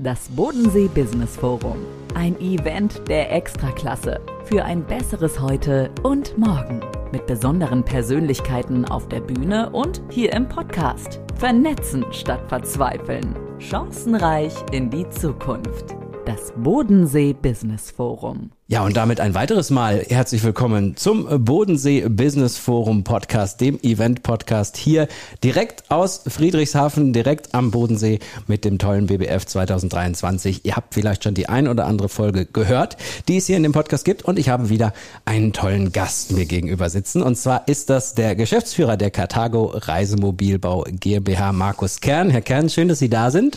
Das Bodensee Business Forum. Ein Event der Extraklasse für ein besseres Heute und Morgen. Mit besonderen Persönlichkeiten auf der Bühne und hier im Podcast. Vernetzen statt verzweifeln. Chancenreich in die Zukunft. Das Bodensee Business Forum. Ja, und damit ein weiteres Mal herzlich willkommen zum Bodensee Business Forum Podcast, dem Event Podcast hier direkt aus Friedrichshafen, direkt am Bodensee mit dem tollen BBF 2023. Ihr habt vielleicht schon die ein oder andere Folge gehört, die es hier in dem Podcast gibt und ich habe wieder einen tollen Gast mir gegenüber sitzen und zwar ist das der Geschäftsführer der Karthago Reisemobilbau GmbH, Markus Kern. Herr Kern, schön, dass Sie da sind.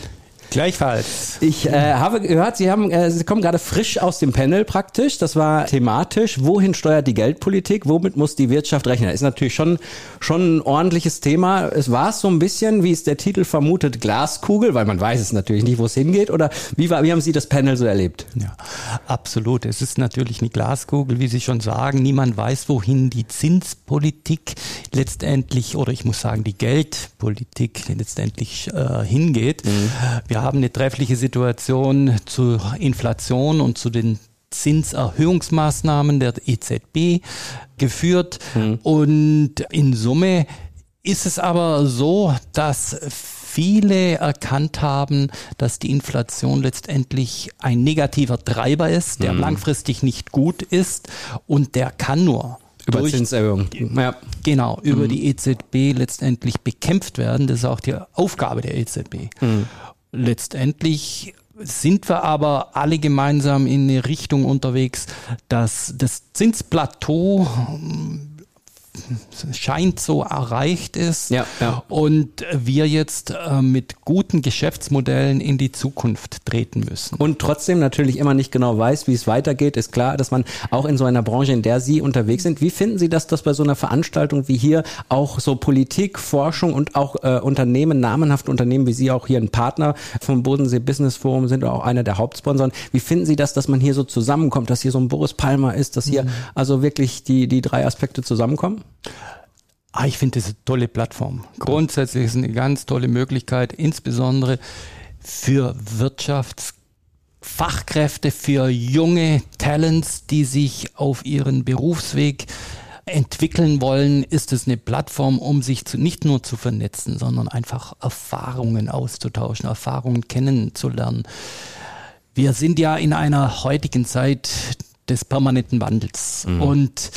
Gleichfalls. Ich äh, habe gehört, Sie haben, äh, Sie kommen gerade frisch aus dem Panel praktisch. Das war thematisch. Wohin steuert die Geldpolitik? Womit muss die Wirtschaft rechnen? Das ist natürlich schon schon ein ordentliches Thema. Es war so ein bisschen, wie es der Titel vermutet, Glaskugel, weil man weiß es natürlich nicht, wo es hingeht. Oder wie war, wie haben Sie das Panel so erlebt? Ja, absolut. Es ist natürlich eine Glaskugel, wie Sie schon sagen. Niemand weiß, wohin die Zinspolitik letztendlich oder ich muss sagen die Geldpolitik letztendlich äh, hingeht. Mhm. Wir haben eine treffliche Situation zur Inflation und zu den Zinserhöhungsmaßnahmen der EZB geführt. Mhm. Und in Summe ist es aber so, dass viele erkannt haben, dass die Inflation letztendlich ein negativer Treiber ist, der mhm. langfristig nicht gut ist und der kann nur über durch, Zinserhöhung. Ja. Genau, über mhm. die EZB letztendlich bekämpft werden. Das ist auch die Aufgabe der EZB. Mhm. Letztendlich sind wir aber alle gemeinsam in eine Richtung unterwegs, dass das Zinsplateau scheint so erreicht ist ja, ja. und wir jetzt äh, mit guten Geschäftsmodellen in die Zukunft treten müssen. Und trotzdem natürlich immer nicht genau weiß, wie es weitergeht, ist klar, dass man auch in so einer Branche, in der Sie unterwegs sind, wie finden Sie das, dass bei so einer Veranstaltung wie hier auch so Politik, Forschung und auch äh, Unternehmen, namenhafte Unternehmen wie Sie auch hier ein Partner vom Bodensee Business Forum sind oder auch einer der Hauptsponsoren. Wie finden Sie das, dass man hier so zusammenkommt, dass hier so ein Boris Palmer ist, dass hier mhm. also wirklich die, die drei Aspekte zusammenkommen? Ah, ich finde das eine tolle Plattform. Grundsätzlich ist es eine ganz tolle Möglichkeit, insbesondere für Wirtschaftsfachkräfte, für junge Talents, die sich auf ihren Berufsweg entwickeln wollen, ist es eine Plattform, um sich zu, nicht nur zu vernetzen, sondern einfach Erfahrungen auszutauschen, Erfahrungen kennenzulernen. Wir sind ja in einer heutigen Zeit des permanenten Wandels mhm. und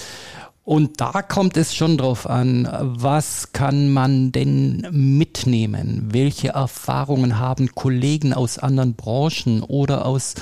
und da kommt es schon drauf an, was kann man denn mitnehmen? Welche Erfahrungen haben Kollegen aus anderen Branchen oder aus,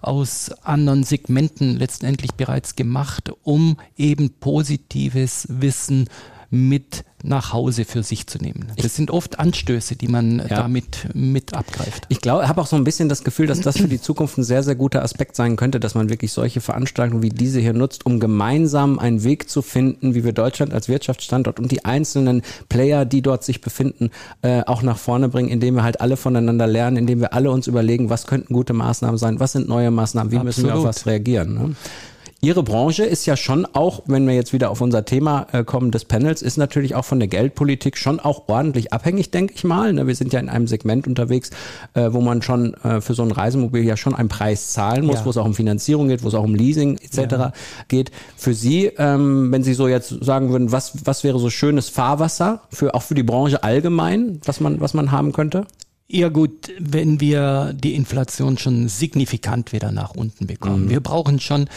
aus anderen Segmenten letztendlich bereits gemacht, um eben positives Wissen mit nach Hause für sich zu nehmen. Das sind oft Anstöße, die man ja. damit mit abgreift. Ich glaube, habe auch so ein bisschen das Gefühl, dass das für die Zukunft ein sehr, sehr guter Aspekt sein könnte, dass man wirklich solche Veranstaltungen wie diese hier nutzt, um gemeinsam einen Weg zu finden, wie wir Deutschland als Wirtschaftsstandort und die einzelnen Player, die dort sich befinden, äh, auch nach vorne bringen, indem wir halt alle voneinander lernen, indem wir alle uns überlegen, was könnten gute Maßnahmen sein, was sind neue Maßnahmen, wie Absolut. müssen wir auf was reagieren. Ne? Ihre Branche ist ja schon auch, wenn wir jetzt wieder auf unser Thema äh, kommen des Panels, ist natürlich auch von der Geldpolitik schon auch ordentlich abhängig, denke ich mal. Ne? Wir sind ja in einem Segment unterwegs, äh, wo man schon äh, für so ein Reisemobil ja schon einen Preis zahlen muss, ja. wo es auch um Finanzierung geht, wo es auch um Leasing etc. Ja. geht. Für Sie, ähm, wenn Sie so jetzt sagen würden, was, was wäre so schönes Fahrwasser für auch für die Branche allgemein, was man, was man haben könnte? Ja gut, wenn wir die Inflation schon signifikant wieder nach unten bekommen. Mhm. Wir brauchen schon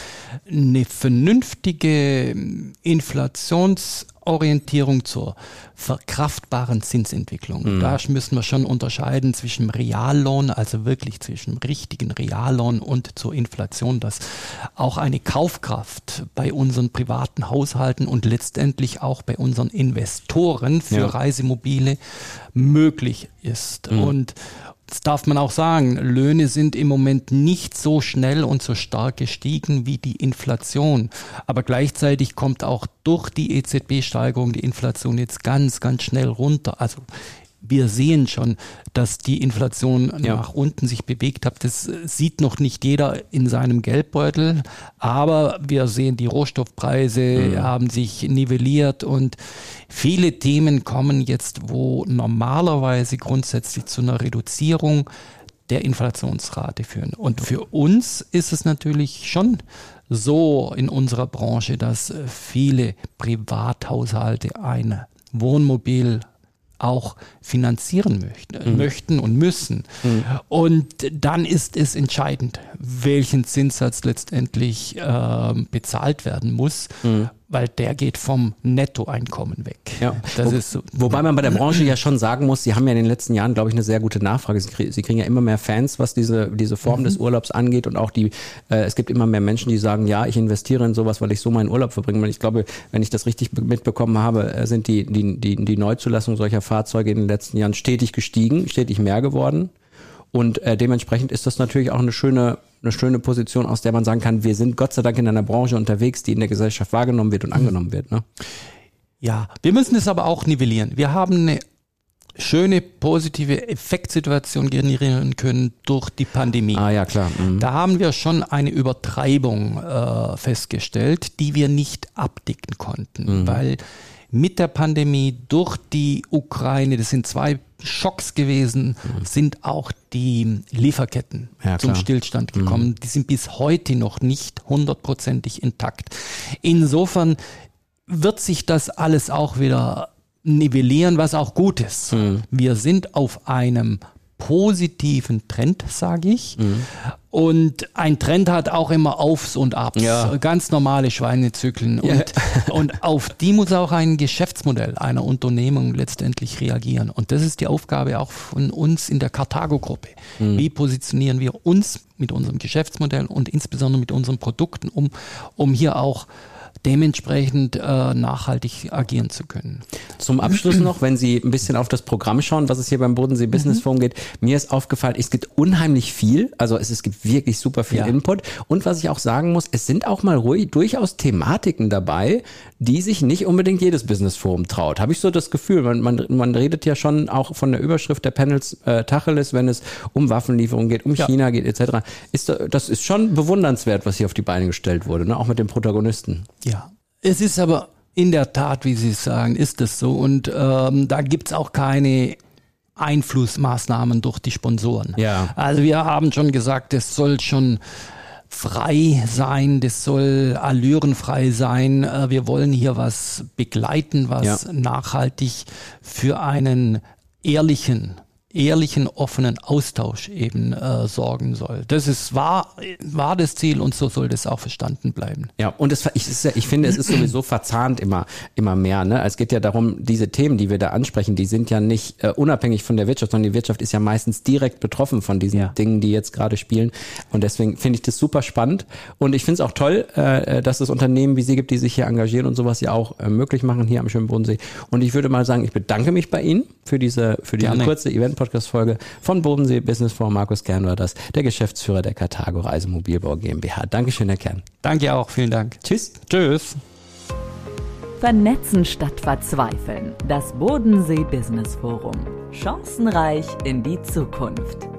eine vernünftige Inflations- Orientierung zur verkraftbaren Zinsentwicklung. Mhm. Da müssen wir schon unterscheiden zwischen Reallohn, also wirklich zwischen richtigen Reallohn und zur Inflation, dass auch eine Kaufkraft bei unseren privaten Haushalten und letztendlich auch bei unseren Investoren für ja. Reisemobile möglich ist. Mhm. Und das darf man auch sagen, Löhne sind im Moment nicht so schnell und so stark gestiegen wie die Inflation. Aber gleichzeitig kommt auch durch die EZB-Steigerung die Inflation jetzt ganz, ganz schnell runter. Also wir sehen schon, dass die Inflation ja. nach unten sich bewegt hat. Das sieht noch nicht jeder in seinem Geldbeutel, aber wir sehen, die Rohstoffpreise mhm. haben sich nivelliert und viele Themen kommen jetzt, wo normalerweise grundsätzlich zu einer Reduzierung der Inflationsrate führen. Und für uns ist es natürlich schon so in unserer Branche, dass viele Privathaushalte ein Wohnmobil auch finanzieren möchten, mhm. möchten und müssen. Mhm. Und dann ist es entscheidend, welchen Zinssatz letztendlich äh, bezahlt werden muss. Mhm weil der geht vom Nettoeinkommen weg. Ja. Das Wo, ist so. Wobei man bei der Branche ja schon sagen muss, sie haben ja in den letzten Jahren, glaube ich, eine sehr gute Nachfrage. Sie, kriegen, sie kriegen ja immer mehr Fans, was diese, diese Form mhm. des Urlaubs angeht und auch die, äh, es gibt immer mehr Menschen, die sagen, ja, ich investiere in sowas, weil ich so meinen Urlaub verbringe. Und ich glaube, wenn ich das richtig mitbekommen habe, äh, sind die, die, die, die Neuzulassung solcher Fahrzeuge in den letzten Jahren stetig gestiegen, stetig mehr geworden. Und äh, dementsprechend ist das natürlich auch eine schöne, eine schöne Position, aus der man sagen kann, wir sind Gott sei Dank in einer Branche unterwegs, die in der Gesellschaft wahrgenommen wird und mhm. angenommen wird. Ne? Ja, wir müssen es aber auch nivellieren. Wir haben eine schöne positive Effektsituation generieren können durch die Pandemie. Ah ja, klar. Mhm. Da haben wir schon eine Übertreibung äh, festgestellt, die wir nicht abdecken konnten, mhm. weil mit der Pandemie durch die Ukraine, das sind zwei Schocks gewesen, mhm. sind auch die Lieferketten ja, zum Stillstand gekommen. Mhm. Die sind bis heute noch nicht hundertprozentig intakt. Insofern wird sich das alles auch wieder nivellieren, was auch gut ist. Mhm. Wir sind auf einem positiven Trend, sage ich. Mhm. Und ein Trend hat auch immer Aufs und Abs, ja. ganz normale Schweinezyklen. Und, ja. und auf die muss auch ein Geschäftsmodell einer Unternehmung letztendlich reagieren. Und das ist die Aufgabe auch von uns in der Carthago-Gruppe. Mhm. Wie positionieren wir uns mit unserem Geschäftsmodell und insbesondere mit unseren Produkten, um, um hier auch dementsprechend äh, nachhaltig agieren zu können. Zum Abschluss noch, wenn Sie ein bisschen auf das Programm schauen, was es hier beim Bodensee Business mhm. Forum geht, mir ist aufgefallen, es gibt unheimlich viel, also es, es gibt wirklich super viel ja. Input und was ich auch sagen muss, es sind auch mal ruhig, durchaus Thematiken dabei, die sich nicht unbedingt jedes Business Forum traut. Habe ich so das Gefühl, man, man, man redet ja schon auch von der Überschrift der Panels äh, Tacheles, wenn es um Waffenlieferungen geht, um ja. China geht etc. Ist, das ist schon bewundernswert, was hier auf die Beine gestellt wurde, ne? auch mit den Protagonisten. Ja, es ist aber in der Tat, wie Sie sagen, ist es so. Und ähm, da gibt's auch keine Einflussmaßnahmen durch die Sponsoren. Ja. Also wir haben schon gesagt, es soll schon frei sein, das soll allürenfrei sein. Äh, wir wollen hier was begleiten, was ja. nachhaltig für einen ehrlichen ehrlichen, offenen Austausch eben äh, sorgen soll. Das ist war, war das Ziel und so soll das auch verstanden bleiben. Ja, und es, ich, ich finde, es ist sowieso verzahnt immer, immer mehr. Ne? Es geht ja darum, diese Themen, die wir da ansprechen, die sind ja nicht äh, unabhängig von der Wirtschaft, sondern die Wirtschaft ist ja meistens direkt betroffen von diesen ja. Dingen, die jetzt gerade spielen. Und deswegen finde ich das super spannend. Und ich finde es auch toll, äh, dass es Unternehmen wie Sie gibt, die sich hier engagieren und sowas ja auch äh, möglich machen hier am schönen Bodensee. Und ich würde mal sagen, ich bedanke mich bei Ihnen für diese, für diese kurze Event Podcast-Folge von Bodensee Business Forum. Markus Kern war das, der Geschäftsführer der Karthago Reisemobilbau GmbH. Dankeschön, Herr Kern. Danke auch, vielen Dank. Tschüss. Tschüss. Vernetzen statt Verzweifeln. Das Bodensee Business Forum. Chancenreich in die Zukunft.